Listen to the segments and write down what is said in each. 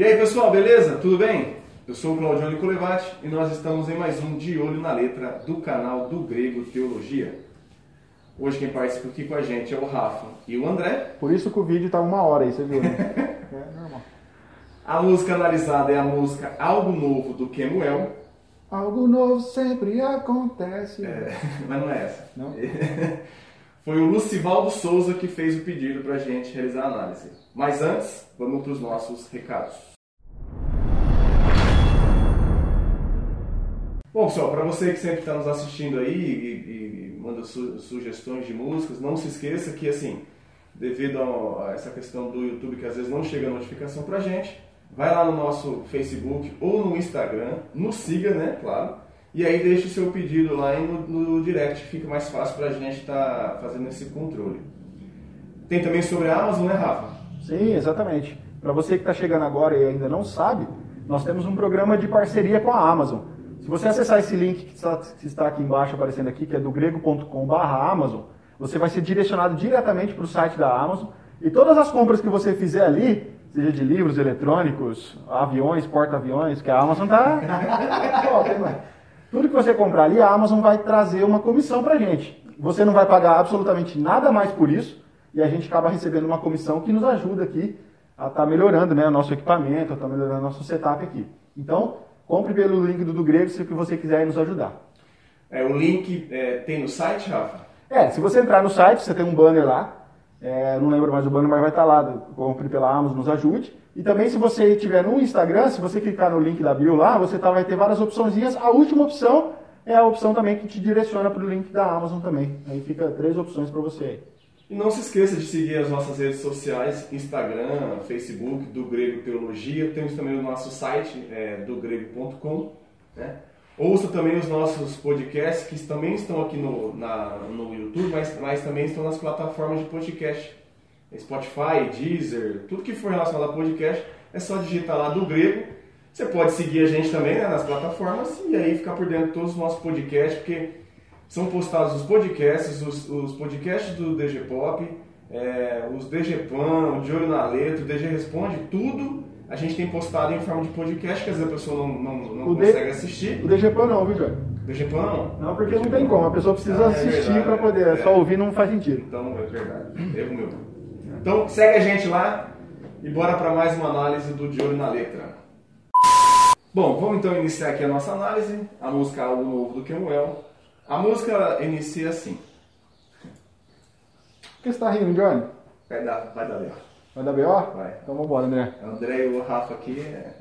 E aí pessoal, beleza? Tudo bem? Eu sou o Claudio Colevati e nós estamos em mais um De Olho na Letra do canal do Grego Teologia. Hoje quem participa aqui com a gente é o Rafa e o André. Por isso que o vídeo tá uma hora aí, você viu, né? é normal. A música analisada é a música Algo Novo do Kemuel. Algo novo sempre acontece. É, mas não é essa. Não? Foi o Lucivaldo Souza que fez o pedido para a gente realizar a análise. Mas antes, vamos para os nossos recados. Bom, pessoal, para você que sempre está nos assistindo aí e, e manda su sugestões de músicas, não se esqueça que, assim, devido a, a essa questão do YouTube que às vezes não chega a notificação para gente, vai lá no nosso Facebook ou no Instagram, nos siga, né, claro, e aí deixe o seu pedido lá no, no direct, fica mais fácil para a gente estar tá fazendo esse controle. Tem também sobre a Amazon, né, Rafa? Sim, exatamente. Para você que está chegando agora e ainda não sabe, nós temos um programa de parceria com a Amazon. Se você acessar esse link que está, que está aqui embaixo aparecendo aqui, que é do grego.com/amazon, você vai ser direcionado diretamente para o site da Amazon e todas as compras que você fizer ali, seja de livros eletrônicos, aviões, porta-aviões, que a Amazon está Tudo que você comprar ali, a Amazon vai trazer uma comissão para a gente. Você não vai pagar absolutamente nada mais por isso e a gente acaba recebendo uma comissão que nos ajuda aqui a estar tá melhorando né, o nosso equipamento, a estar tá melhorando o nosso setup aqui. Então, compre pelo link do, do Grego se você quiser nos ajudar. É, o link é, tem no site, Rafa? É, se você entrar no site, você tem um banner lá. É, não lembro mais o banner, mas vai estar tá lá. Compre pela Amazon, nos ajude. E também, se você tiver no Instagram, se você clicar no link da bio lá, você tá, vai ter várias opções. A última opção é a opção também que te direciona para o link da Amazon também. Aí fica três opções para você. E não se esqueça de seguir as nossas redes sociais, Instagram, Facebook, do Grego Teologia. Temos também o nosso site, é, do grego.com. Né? Ouça também os nossos podcasts, que também estão aqui no, na, no YouTube, mas, mas também estão nas plataformas de podcast. Spotify, Deezer, tudo que for relacionado a podcast, é só digitar lá do grego. Você pode seguir a gente também né, nas plataformas e aí ficar por dentro de todos os nossos podcasts, porque são postados os podcasts, os, os podcasts do DG Pop, é, os DG Pan, o De Olho na Letra, o DG Responde, tudo a gente tem postado em forma de podcast, que às vezes a pessoa não, não, não consegue D... assistir. O DG Pan não, viu, João? DG Pan não? Não, porque não tem como, a pessoa precisa ah, é assistir para poder, é. só ouvir não faz sentido. Então, é verdade, erro meu. Então segue a gente lá e bora para mais uma análise do De Olho na Letra. Bom, vamos então iniciar aqui a nossa análise, a música Algo Novo do Kemuel. A música inicia assim. Por que você está rindo, Johnny? Vai dar, vai dar B.O. Vai dar B.O.? Vai. Então vamos embora, André. André e o Rafa aqui é...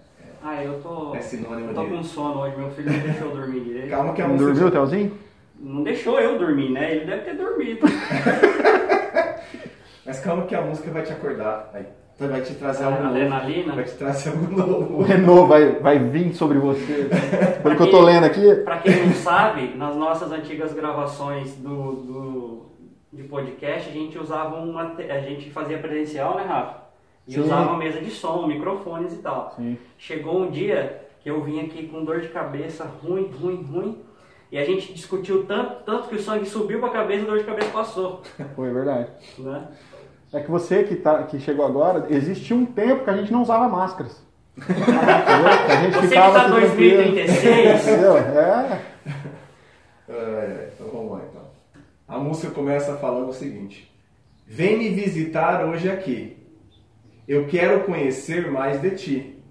Ah, eu tô. É sinônimo eu tô de... com sono hoje, meu filho não deixou eu dormir direito. Calma que a não música. dormiu, Telzinho? Não deixou eu dormir, né? Ele deve ter dormido. Mas calma que a música vai te acordar. Vai, vai te trazer algo Adrenalina. novo. Vai te trazer algo novo. O Renault vai, vai vir sobre você. Pelo que eu tô lendo aqui. Pra quem não sabe, nas nossas antigas gravações do, do, de podcast, a gente usava uma. A gente fazia presencial, né, Rafa? E Sim. usava uma mesa de som, microfones e tal. Sim. Chegou um dia que eu vim aqui com dor de cabeça ruim, ruim, ruim. E a gente discutiu tanto, tanto que o sangue subiu para a cabeça e a dor de cabeça passou. Foi verdade. Né? É que você que, tá, que chegou agora, existia um tempo que a gente não usava máscaras. a gente você ficava que tá 2036. Entendeu? É. é. Então vamos lá então. A música começa falando o seguinte: Vem me visitar hoje aqui. Eu quero conhecer mais de ti.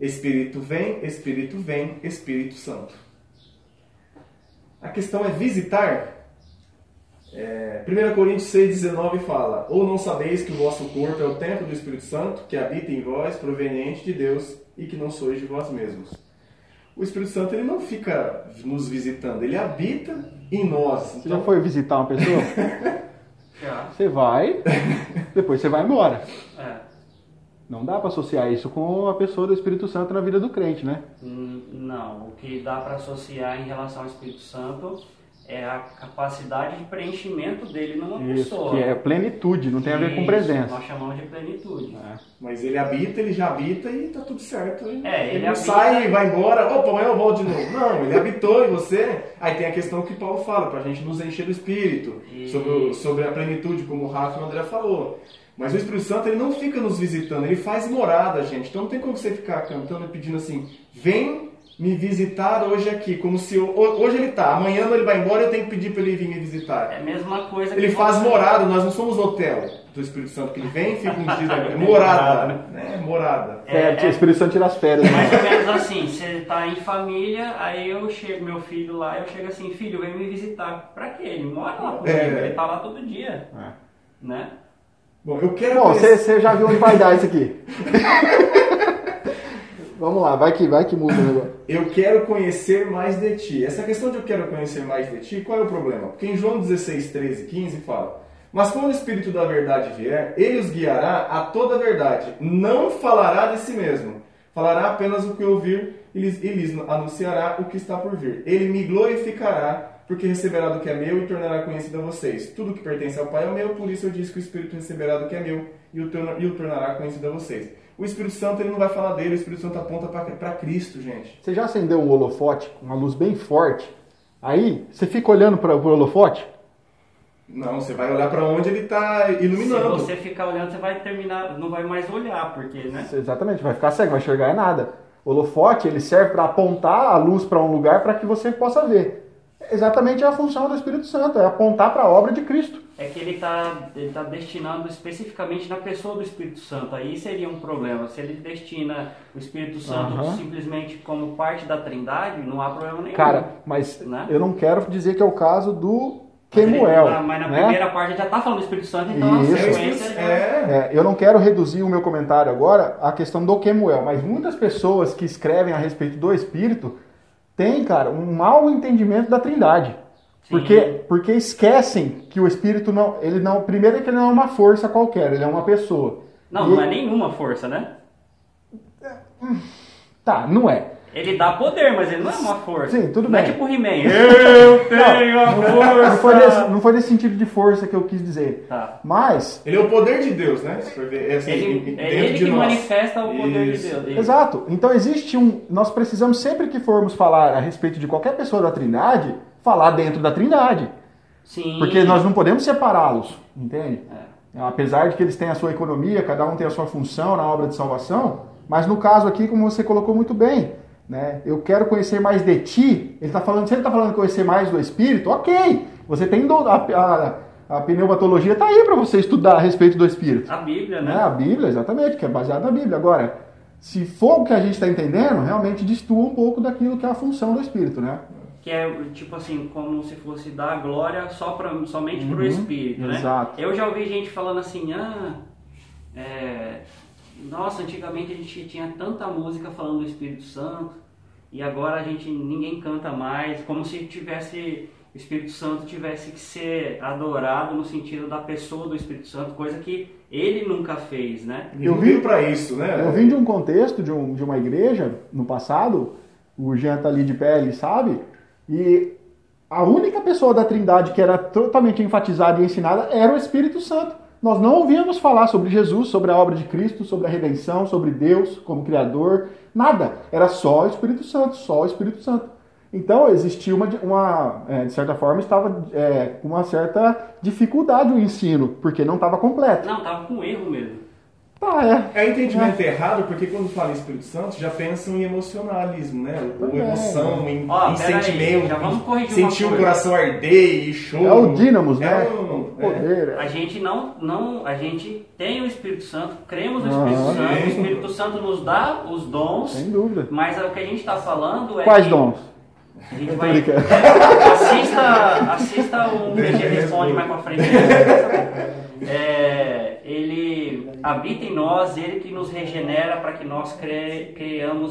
Espírito vem, Espírito vem, Espírito Santo. A questão é visitar. É, 1 Coríntios 6,19 fala: Ou não sabeis que o vosso corpo é o templo do Espírito Santo, que habita em vós, proveniente de Deus, e que não sois de vós mesmos. O Espírito Santo ele não fica nos visitando, ele habita em nós. Você então... já foi visitar uma pessoa? Você vai, depois você vai embora. É. Não dá para associar isso com a pessoa do Espírito Santo na vida do crente, né? Hum, não, o que dá para associar em relação ao Espírito Santo é a capacidade de preenchimento dele numa Isso, pessoa. Que é plenitude, não tem a ver com presença. Nós chamamos de plenitude. É. Mas ele habita, ele já habita e tá tudo certo. Ele, é, ele, ele não habita... sai e vai embora, opa, amanhã eu volto de novo. Não, ele habitou em você. Aí tem a questão que Paulo fala, pra gente nos encher do espírito, sobre, sobre a plenitude, como o Rafa e o André falou. Mas o Espírito Santo ele não fica nos visitando, ele faz morada, gente. Então não tem como você ficar cantando e pedindo assim: vem me visitar hoje aqui, como se eu- hoje ele tá, amanhã ele vai embora eu tenho que pedir para ele vir me visitar. É a mesma coisa que Ele faz morada, nós não somos hotel do Espírito Santo que ele vem, fica um dia, é morada, né? Morada. É, É, o Espírito Santo tira as férias. né? Mais ou menos assim, você tá em família, aí eu chego, meu filho lá, eu chego assim, filho, vem me visitar. Pra quê? Ele mora lá comigo, É. ele tá lá todo dia, É. né? Bom, eu quero Bom, você já viu onde vai dar isso aqui. Vamos lá, vai que, vai que muda o negócio. Eu quero conhecer mais de ti. Essa questão de eu quero conhecer mais de ti, qual é o problema? Porque em João 16, 13, 15 fala: Mas quando o Espírito da verdade vier, ele os guiará a toda a verdade. Não falará de si mesmo, falará apenas o que ouvir e lhes, e lhes anunciará o que está por vir. Ele me glorificará, porque receberá do que é meu e tornará conhecido a vocês. Tudo que pertence ao Pai é meu, por isso eu disse que o Espírito receberá do que é meu e o, torna- o tornará conhecido a vocês. O Espírito Santo ele não vai falar dele, o Espírito Santo aponta para Cristo, gente. Você já acendeu um holofote com uma luz bem forte? Aí, você fica olhando para o holofote? Não, você vai olhar para onde ele está Se iluminando. você ficar olhando, você vai terminar, não vai mais olhar, porque, né? Exatamente, vai ficar cego, vai enxergar é nada. O holofote, ele serve para apontar a luz para um lugar para que você possa ver. Exatamente a função do Espírito Santo, é apontar para a obra de Cristo. É que ele está ele tá destinando especificamente na pessoa do Espírito Santo. Aí seria um problema. Se ele destina o Espírito Santo Aham. simplesmente como parte da Trindade, não há problema nenhum. Cara, mas Né? eu não quero dizer que é o caso do Mas ele- Kemuel. na- Mas na né? primeira parte ele já está falando do Espírito Santo, então Isso. a sequência já- é, É, eu não quero reduzir o meu comentário agora à questão do Kemuel, mas muitas pessoas que escrevem a respeito do Espírito têm, cara, um mau entendimento da Trindade. Porque, porque esquecem que o Espírito não, ele não, primeiro é que ele não é uma força qualquer, ele é uma pessoa. Não, E- não é nenhuma força, né? Tá, não é. Ele dá poder, mas ele não é uma força. Sim, tudo não bem. é tipo He-Man. Eu tenho a força. Não foi, nesse, não foi nesse sentido de força que eu quis dizer. Tá. Mas, Ele é o poder de Deus, né? É assim, Ele, é ele que nós. manifesta o poder Isso. de Deus. Ele- Exato. Então existe um. Nós precisamos, sempre que formos falar a respeito de qualquer pessoa da Trindade, falar dentro da Trindade. Sim. Porque nós não podemos separá-los, entende? Apesar de que eles têm a sua economia, cada um tem a sua função na obra de salvação, mas no caso aqui, como você colocou muito bem, né? Eu quero conhecer mais de ti. Ele está falando, se ele está falando conhecer mais do Espírito, ok. Você tem do- a, a, a pneumatologia está aí para você estudar a respeito do Espírito. A Bíblia, Né? né? A Bíblia, exatamente, que é baseada na Bíblia. Agora, se for o que a gente está entendendo, realmente destoa um pouco daquilo que é a função do Espírito, né? Que é tipo assim, como se fosse dar a glória só pra, somente pro Uhum, Espírito, né? exato. Eu já ouvi gente falando assim, ah, é, nossa, antigamente a gente tinha tanta música falando do Espírito Santo e agora a gente ninguém canta mais, como se tivesse o Espírito Santo tivesse que ser adorado no sentido da pessoa do Espírito Santo, coisa que ele nunca fez, né? Ele não veio para isso, né? Eu vim de um contexto de, um, de uma igreja no passado, o Jean tá ali de pé, ele sabe, e a única pessoa da Trindade que era totalmente enfatizada e ensinada era o Espírito Santo. Nós não ouvíamos falar sobre Jesus, sobre a obra de Cristo, sobre a redenção, sobre Deus como Criador, nada. Era só o Espírito Santo, só o Espírito Santo. Então existia uma, uma é, de certa forma, estava é, uma certa dificuldade o ensino, porque não estava completo. Não, tava com erro mesmo. Tá, é. É entendimento errado, porque quando fala em Espírito Santo, já pensam em emocionalismo, né? Ou Também. emoção, em, Ó, em aí, sentimento, já vamos corrigir em uma sentir o coração arder e choro. É o dínamos, né? É um- o poder. é. A gente não, não, a gente tem o Espírito Santo, cremos no. Espírito Santo, o. Espírito Santo nos dá os dons, Sem dúvida. mas o que a gente está falando é Quais que dons? a gente vai brincando. assista, assista um BG eu responde mais pra frente. É, ele habita em nós, ele que nos regenera para que nós cre,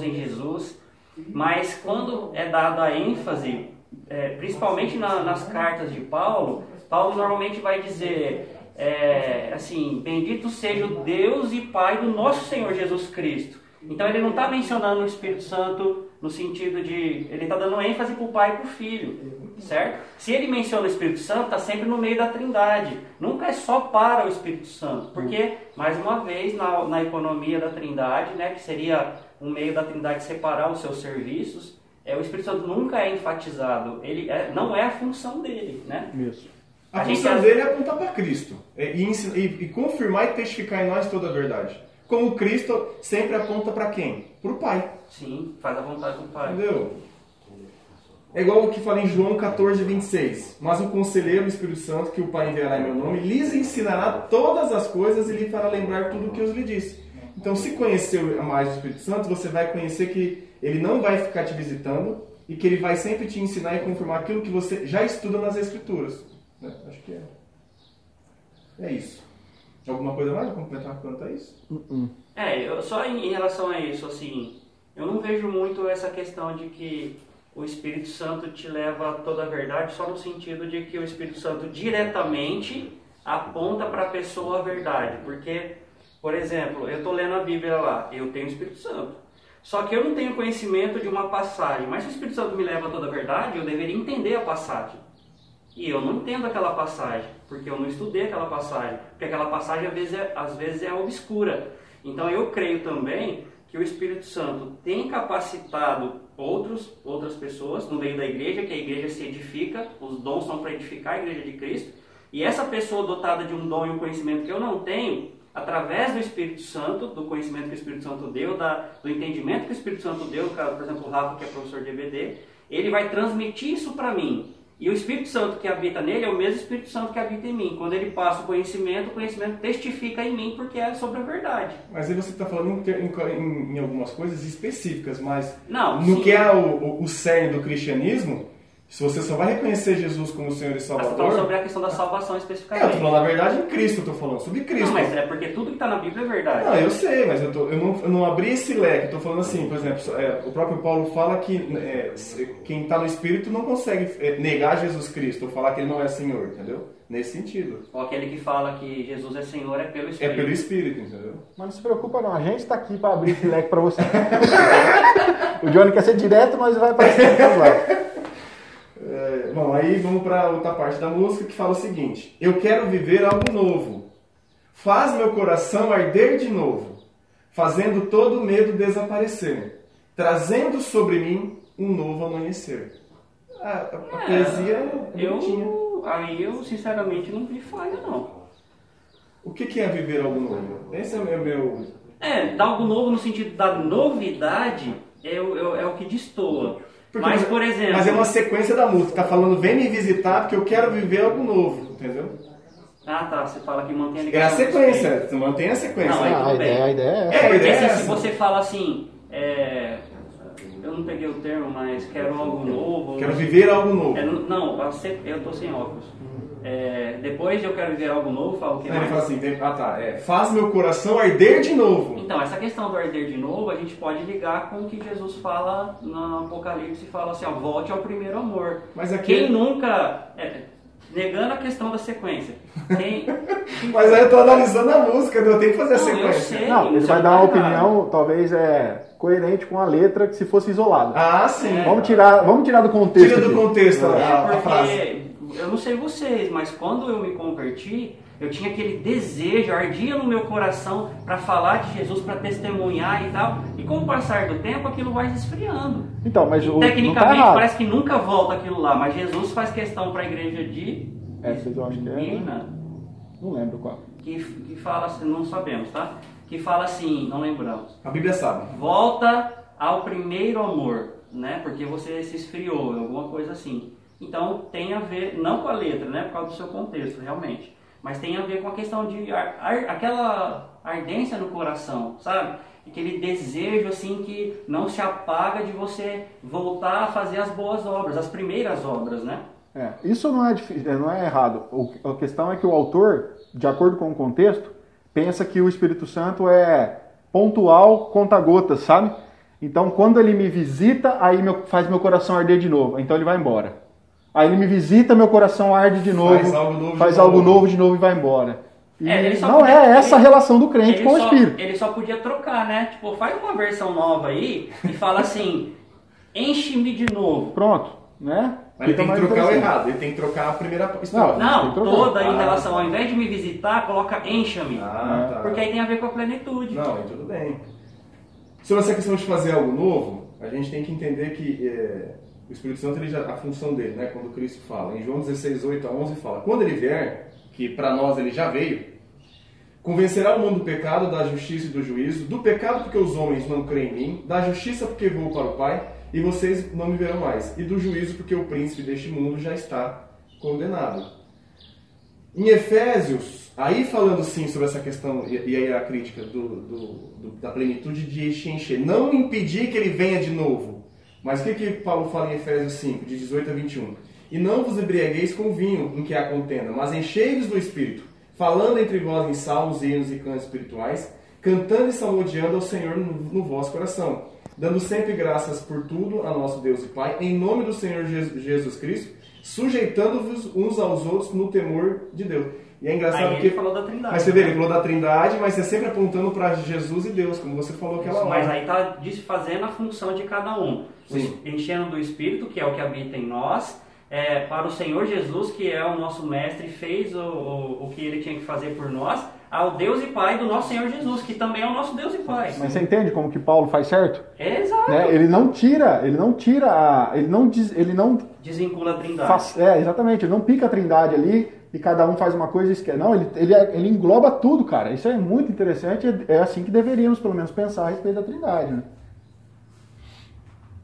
em Jesus. Mas quando é dada a ênfase, é, principalmente na- nas cartas de Paulo, Paulo normalmente vai dizer é, assim: Bendito seja o Deus e Pai do nosso Senhor Jesus Cristo. Então ele não está mencionando o Espírito Santo no sentido de. Ele está dando ênfase para o Pai e para o Filho, certo? Se ele menciona o Espírito Santo, está sempre no meio da Trindade. Nunca é só para o Espírito Santo, porque, mais uma vez, na, na economia da Trindade, né, que seria um meio da Trindade separar os seus serviços, é, o Espírito Santo nunca é enfatizado. Ele é- não é a função dele, né? Isso. A, A função dele é apontar para Cristo é, e, ensinar- e- e confirmar e testificar em nós toda a verdade. Como Cristo sempre aponta para quem? Para o Pai. Sim, faz a vontade do Pai. Entendeu? É igual o que fala em João 14, 26. Mas o conselheiro, o Espírito Santo, que o Pai enviará em meu nome, lhes ensinará todas as coisas e lhe fará lembrar tudo o que eu lhe disse. Então, se conhecer mais o Espírito Santo, você vai conhecer que ele não vai ficar te visitando e que ele vai sempre te ensinar e confirmar aquilo que você já estuda nas Escrituras. Né? Acho que é. É isso. Alguma coisa mais a complementar quanto a isso? É, eu, só em, em relação a isso, assim, eu não vejo muito essa questão de que o Espírito Santo te leva a toda a verdade, só no sentido de que o Espírito Santo diretamente aponta para a pessoa a verdade. Porque, por exemplo, eu estou lendo a Bíblia lá, eu tenho o Espírito Santo. Só que eu não tenho conhecimento de uma passagem, mas se o Espírito Santo me leva a toda a verdade, eu deveria entender a passagem. E eu não entendo aquela passagem, porque eu não estudei aquela passagem, porque aquela passagem às vezes é, às vezes é obscura. Então eu creio também que o Espírito Santo tem capacitado outros, outras pessoas no meio da igreja, que a igreja se edifica, os dons são para edificar a igreja de Cristo, e essa pessoa dotada de um dom e um conhecimento que eu não tenho, através do Espírito Santo, do conhecimento que o Espírito Santo deu, da, do entendimento que o Espírito Santo deu, por exemplo, o Rafa, que é professor de EBD, ele vai transmitir isso para mim. E o Espírito Santo que habita nele é o mesmo Espírito Santo que habita em mim. Quando ele passa o conhecimento, o conhecimento testifica em mim porque é sobre a verdade. Mas aí você está falando em, ter- em- em- em algumas coisas específicas, mas Não, no sim. que é o, o, o cerne do cristianismo, se você só vai reconhecer Jesus como Senhor e Mas você falou Salvador. sobre a questão da salvação É, eu especificamente. tô falando a verdade em Cristo, eu tô falando sobre Cristo. Não, mas é porque tudo que está na Bíblia é verdade. Não, eu sei, mas eu, tô- eu não, eu não abri esse leque. Eu tô falando assim, por exemplo, é, o próprio Paulo fala que é, se- quem está no Espírito não consegue é, negar Jesus Cristo ou falar que ele não é Senhor, entendeu? Nesse sentido. Ou aquele que fala que Jesus é Senhor é pelo É Espírito. pelo Espírito, entendeu? Mas não se preocupa não, a gente está aqui para abrir esse leque para você. o Johnny quer ser direto, mas vai para esse lado. É, aí vamos para outra parte da música que fala o seguinte: Eu quero viver algo novo. Faz meu coração arder de novo, fazendo todo o medo desaparecer, trazendo sobre mim um novo amanhecer. A, a- a poesia é. Eu, aí eu, sinceramente, não vi falha, não. O que, que é viver algo novo? Esse é o meu. É, dar algo novo no sentido da novidade é, o- é, é o que destoa. Porque- mas, por exemplo... Mas é uma sequência da música. Tá falando, vem me visitar porque eu quero viver algo novo, entendeu? Ah, tá, você fala que mantém a É ligação. a com o sequência, tu mantém a sequência. Não, Ah, a, ideia, a ideia é essa. É, É, porque ideia é se, essa. se você fala assim, é, eu não peguei o termo, mas quero algo novo. Quero viver algo novo. É, não, a eu tô sem óculos. É, depois eu quero viver algo novo, falo o que ele fala assim, tem- ah tá, é, faz meu coração arder de novo. Então, essa questão do arder de novo, a gente pode ligar com o que Jesus fala no Apocalipse, fala assim, ó, volte ao primeiro amor. Mas aqui- Quem nunca... é, negando a questão da sequência. Quem, Mas aí eu tô analisando a música, eu tenho que fazer a Não, eu sequência. sei. Não, ele Você vai dar uma opinião, talvez é coerente com a letra que se fosse isolada. Ah, sim. É. Vamos tirar, vamos tirar do contexto. Tira do aqui. contexto a, É, a porque frase. Eu não sei vocês, mas quando eu me converti, eu tinha aquele desejo, ardia no meu coração para falar de Jesus, para testemunhar e tal. E com o passar do tempo, aquilo vai se esfriando. Então, mas o, não tá tecnicamente errado. parece que nunca volta aquilo lá, mas Jesus faz questão para a igreja de Essa eu acho que é. Mirna, Não lembro qual. que, que fala assim, não sabemos, tá? Que fala assim, não lembramos. A Bíblia sabe. volta ao primeiro amor, né? Porque você se esfriou, alguma coisa assim. Então tem a ver, não com a letra, né? Por causa do seu contexto, realmente. Mas tem a ver com a questão de ar- ar- aquela ardência no coração, sabe? Aquele desejo assim que não se apaga de você voltar a fazer as boas obras, as primeiras obras, né? É, isso não é, é, não é errado. O- a questão é que o autor, de acordo com o contexto, pensa que o Espírito Santo é pontual, conta-gotas, sabe? Então, quando ele me visita, aí meu- faz meu coração arder de novo. Então ele vai embora. Aí ele me visita, meu coração arde de novo. Faz algo novo de faz novo. algo novo de novo e vai embora. E É, ele só não podia- é essa a ele- relação do crente com o só, Espírito. ele só podia trocar, né? Tipo, faz uma versão nova aí e fala assim: enche-me de novo. Pronto, né? Mas ele tem que trocar o errado, ele tem que trocar a primeira Não, trocar. toda em Ah. relação, ao invés de me visitar, coloca encha-me. Ah, tá. Porque aí tem a ver com a plenitude. Não, tudo bem. Sobre essa questão de fazer algo novo, a gente tem que entender que é, O Espírito Santo, ele já, a função dele, né, quando Cristo fala, em João 16, 8 a 11, fala: Quando ele vier, que para nós ele já veio, convencerá o mundo do pecado, da justiça e do juízo, do pecado porque os homens não creem em mim, da justiça porque vou para o Pai e vocês não me verão mais, e do juízo porque o príncipe deste mundo já está condenado. Em Efésios, aí falando sim sobre essa questão, e aí a crítica do, do- do- da plenitude de encher, não impedir que ele venha de novo. Mas o que, que Paulo fala em Efésios 5, de 18 a 21? E não vos embriagueis com vinho em que há contenda, mas enchei-vos do Espírito, falando entre vós em salmos, hinos e cantos espirituais, cantando e salmodiando ao Senhor no, no vosso coração, dando sempre graças por tudo a nosso Deus e Pai, em nome do Senhor Jesus, Cristo, sujeitando-vos uns aos outros no temor de Deus. E é engraçado Aí porque ele falou da trindade. mas você vê, ele falou da trindade, mas é sempre apontando para Jesus e Deus, como você falou aquela hora. Mas aí tá desfazendo a função de cada um. Sim. Enchendo do Espírito, que é o que habita em nós, é, para o Senhor Jesus, que é o nosso mestre, fez o, o, o que ele tinha que fazer por nós, ao Deus e Pai do nosso Senhor Jesus, que também é o nosso Deus e Pai. Mas você entende como que Paulo faz certo? É exato. Né? Ele não tira, ele não tira, a, ele não diz, ele não Desvincula a trindade. faz, é exatamente, ele não pica a trindade ali e cada um faz uma coisa e esquece. Não, ele, ele, é- ele engloba tudo, cara. Isso é muito interessante. É, é assim que deveríamos pelo menos pensar a respeito da trindade, né?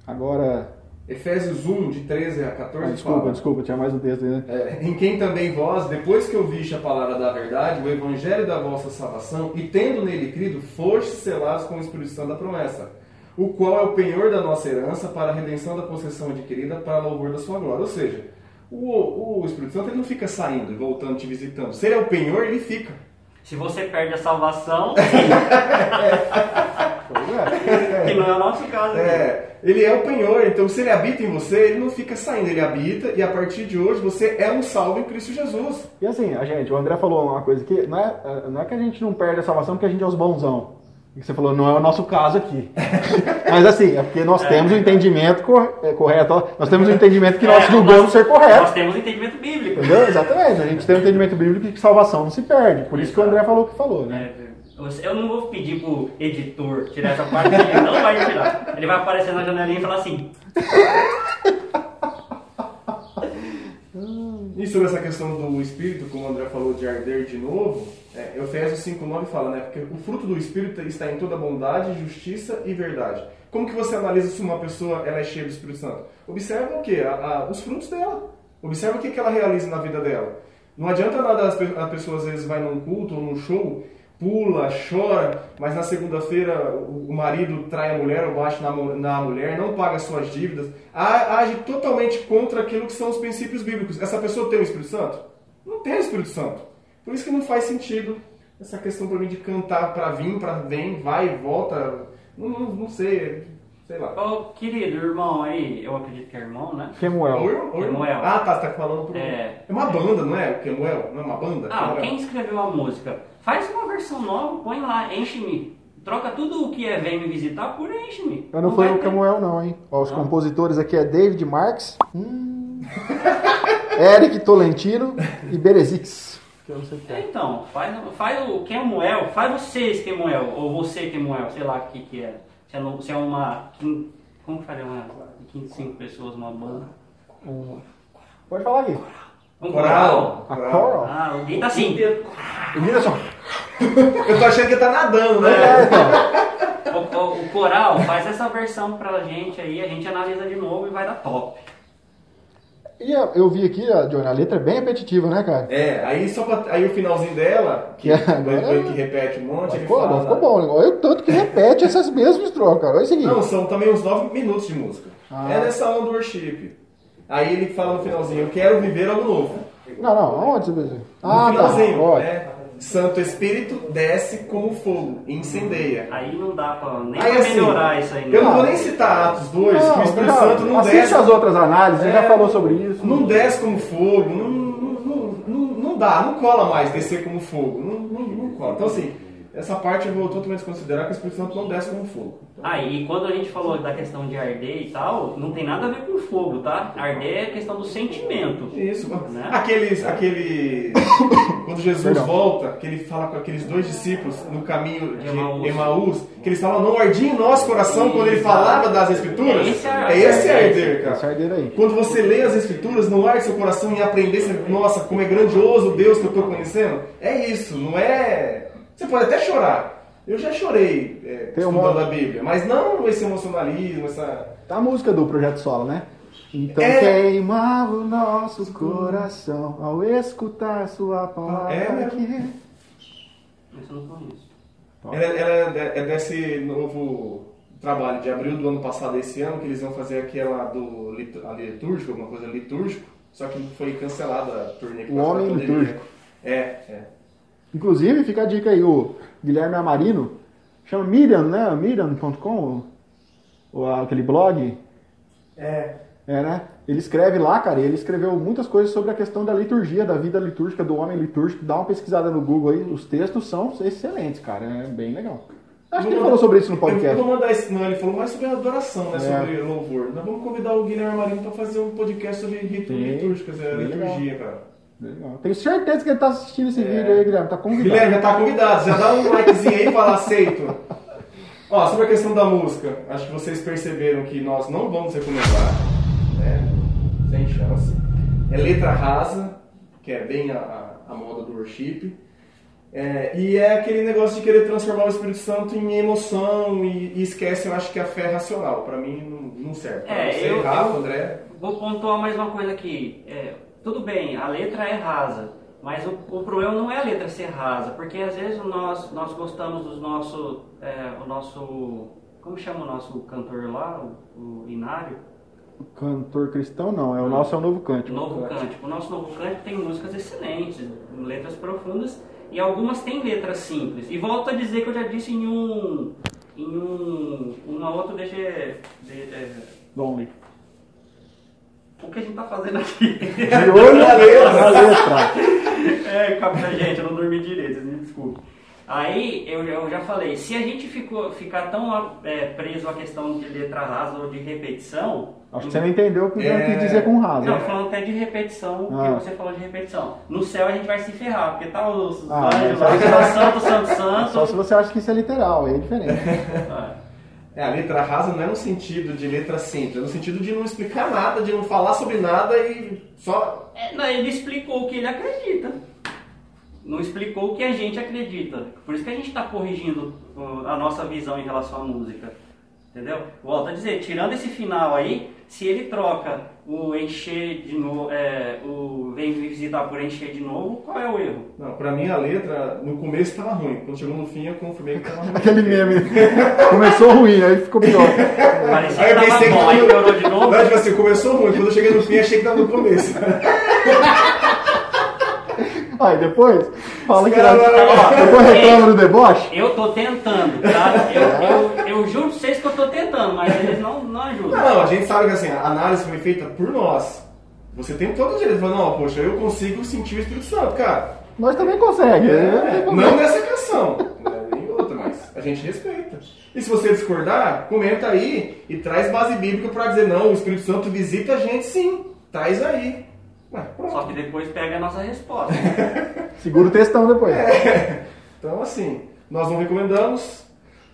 Agora, Efésios 1, de 13 a 14, ah, desculpa, fala, desculpa, tinha mais um texto aí, né? é, em quem também vós, depois que ouviste a palavra da verdade, o evangelho da vossa salvação, e tendo nele crido, foste selados com o Espírito Santo da promessa, o qual é o penhor da nossa herança para a redenção da possessão adquirida para louvor da sua glória. Ou seja, o, o Espírito Santo ele não fica saindo e voltando, te visitando. Se ele é o penhor, ele fica. Se você perde a salvação, é. que não é o nosso caso. aqui. É, ele é o penhor, então se ele habita em você, ele não fica saindo, ele habita e a partir de hoje você é um salvo em Cristo Jesus. E assim, a gente, o André falou uma coisa que não é, não é que a gente não perde a salvação porque a gente é os bonzão. Você falou, não é o nosso caso aqui. Mas assim, é porque nós temos o entendimento cor- é, correto, nós temos o entendimento que nós É, julgamos nós- ser correto. Nós temos entendimento bíblico. Entendeu? Exatamente. A gente tem um entendimento bíblico de que salvação não se perde. Por isso que o André falou o que falou, né? É, eu não vou pedir pro editor tirar essa parte, ele não vai tirar. Ele vai aparecer na janelinha e falar assim: E sobre essa questão do Espírito, como o André falou de arder de novo, é, Efésios 5,9 fala, né? Porque o fruto do Espírito está em toda bondade, justiça e verdade. Como que você analisa se uma pessoa ela é cheia do Espírito Santo? Observa o quê? A- a- os frutos dela. Observa o que, que ela realiza na vida dela. Não adianta nada as a pessoa às vezes vai num culto ou num show, pula, chora, mas na segunda-feira o marido trai a mulher ou bate na, na mulher, não paga suas dívidas, age totalmente contra aquilo que são os princípios bíblicos. Essa pessoa tem o Espírito Santo? Não tem o Espírito Santo. Por isso que não faz sentido essa questão para mim de cantar para vir, para vem, vai e volta. Não, não, não sei, sei lá. Ô querido irmão aí, eu acredito que é irmão, né? Kemuel. Kemuel. Ah, tá, você tá falando pro... É. É uma banda, não é? O Kemuel? Não é uma banda? Ah, Kemuel. quem escreveu a música? Faz uma versão nova, põe lá, enche-me. Troca tudo o que é vem me visitar por enche-me. Eu não foi vai o ter- Kemuel, não, hein? Ó, os Não. compositores aqui é David Marks, hum, Eric Tolentino e Berezix. Não É, é. então, faz, faz o Kemuel, faz vocês Kemuel, ou você Kemuel, sei lá o que que é. Se é, no- se é uma. Como que faria uma. 25 pessoas, uma banda? Um- Pode falar aqui. Um Coral. A Coral. Ah, o Gui tá assim. Só. Eu tô achando que tá nadando, né? É, O, o- o coral faz essa versão pra gente aí, a gente analisa de novo e vai dar top. E a- eu vi aqui, a Johnny, a letra é bem repetitiva, né, cara? É, aí só pra, aí o finalzinho dela, que, Que agora- que repete um monte, ele ficou, fala... ficou bom. né? Olha o tanto que repete essas mesmas trocas, cara. Olha isso aqui. Não, são também uns 9 minutos de música. Ah. É nessa onda do worship. Aí ele fala no finalzinho, eu quero viver algo novo. Não, não, onde você Ah, tá. finalzinho, né? Santo Espírito desce como fogo, e incendeia. Aí não dá pra nem Aí, pra assim, melhorar isso aí. Eu não Não. vou nem citar Atos 2, que o Espírito já, Santo não assiste desce. as outras análises, ele já É. falou sobre isso. Não desce como fogo, não, não, não, não, não dá, não cola mais descer como fogo, não, não, não cola. Então assim, essa parte eu vou totalmente considerar que o Espírito Santo não desce como fogo. Então, Ah, e quando a gente falou da questão de arder e tal, não tem nada a ver com fogo, tá? Arder é questão do sentimento. Isso, Né? aqueles, aquele, quando Jesus Perdão. volta, que ele fala com aqueles dois discípulos no caminho de Emaús. Emaús, que eles falam, não ardia em nosso coração quando ele falava das escrituras. Esse é- É esse arder, cara. ardeira aí. Quando você lê as escrituras, não arde seu coração em aprender, nossa, como é grandioso o Deus que eu estou conhecendo. É isso, não é... Você pode até chorar. Eu já chorei é, Tem estudando uma- a Bíblia, mas não esse emocionalismo, essa... Tá a música do Projeto Sola, né? Então É. queimava o nosso coração ao escutar sua palavra. É mesmo. que- Isso eu não conheço. Ela, ela é é desse novo trabalho de abril do ano passado esse ano, que eles vão fazer aquela do a litúrgico, alguma coisa litúrgico, só que foi cancelada a turnê O Homem pandemia. Litúrgico. É, é. Inclusive, fica a dica aí, o Guilherme Amarino, chama Miriam, né? Miriam.com, ou aquele blog, É. é, né? Ele escreve lá, cara, e ele escreveu muitas coisas sobre a questão da liturgia, da vida litúrgica, do homem litúrgico. Dá uma pesquisada no Google aí, os textos são excelentes, cara, é bem legal. Acho que ele falou sobre isso no podcast. vou mandar esse, não, ele falou mais sobre adoração, né? É. Sobre louvor. Nós vamos convidar o Guilherme Marinho para fazer um podcast sobre ritos litúrgicos, é, liturgia, cara. Legal. Tenho certeza que ele tá assistindo esse É. vídeo aí, Guilherme, tá convidado. Guilherme, já tá convidado, já dá um likezinho aí e fala aceito. Ó, sobre a questão da música, acho que vocês perceberam que nós não vamos recomendar, né? Sem chance. É letra rasa, que é bem a, a, a moda do worship. É, e é aquele negócio de querer transformar o Espírito Santo em emoção e, e esquece, eu acho que a fé é racional. Pra mim não, não serve. Pra É, você, eu- Rafa, eu- André. Vou pontuar mais uma coisa aqui. É, tudo bem, a letra é rasa, mas o, o problema não é a letra ser rasa, porque às vezes nós, nós gostamos do nosso, é, o nosso, como chama o nosso cantor lá, o, o Inário? Cantor cristão não, é o nosso é o novo cântico. Novo Cântico. O nosso Novo Cântico tem músicas excelentes, letras profundas, e algumas têm letras simples. E volto a dizer que eu já disse em um, em um, uma outra DG, de, é, Lonely. O que a gente tá fazendo aqui? De olho na letra. Na letra. É, capta, gente, eu não dormi direito, vocês me desculpem. Aí eu, eu já falei, se a gente ficou, ficar tão é, preso à questão de letra rasa ou de repetição. Acho que você não entendeu o que eu É. quis dizer com raso. Não, falando até de repetição, Ah. que você falou de repetição. No céu a gente vai se ferrar, porque tá os Ah, anjos aí- santo, santo, santo. Só se você acha que isso é literal, aí é diferente. Ah, É, a letra rasa não é no sentido de letra simples, é no sentido de não explicar nada, de não falar sobre nada e só. é, não, ele explicou o que ele acredita. Não explicou o que a gente acredita. Por isso que a gente está corrigindo uh, a nossa visão em relação à música. Entendeu? Volto a dizer, tirando esse final aí, se ele troca o encher de novo, é, o vem me visitar por encher de novo, qual é o erro? Não, pra mim a letra no começo tava ruim, quando chegou no fim eu confirmei que tava ruim. Aquele meme. Começou ruim, aí ficou pior. Parecia Aí que eu tava pensei que bom, aí piorou de novo. Não, tipo assim, começou ruim, quando eu cheguei no fim achei que tava no começo. Aí depois, fala que era... depois reclama do deboche. Eu tô tentando, tá? Eu, eu, eu juro pra vocês que eu tô tentando, mas eles não, não ajudam. Não, a gente sabe que assim, a análise foi feita por nós. Você tem todo o direito de falar, não, poxa, eu consigo sentir o Espírito Santo, cara. Nós também conseguimos. É, não nessa canção, né, nem outra, mas a gente respeita. E se você discordar, comenta aí e traz base bíblica pra dizer, não, o Espírito Santo visita a gente sim. Traz aí. Só que depois pega a nossa resposta. Segura o textão depois. Então, assim, nós não recomendamos.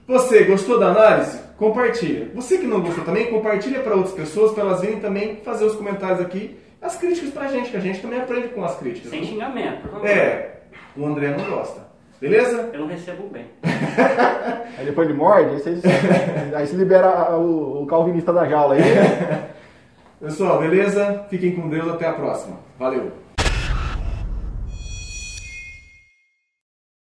Você gostou da análise? Compartilha. Você que não gostou também, compartilha para outras pessoas, para elas virem também fazer os comentários aqui, as críticas pra gente, que a gente também aprende com as críticas. Sem xingamento, por favor. É, o André não gosta. Beleza? Eu não recebo bem. Aí depois ele morde, aí você, aí você libera o, o calvinista da jaula aí. Pessoal, beleza? Fiquem com Deus, até a próxima. Valeu!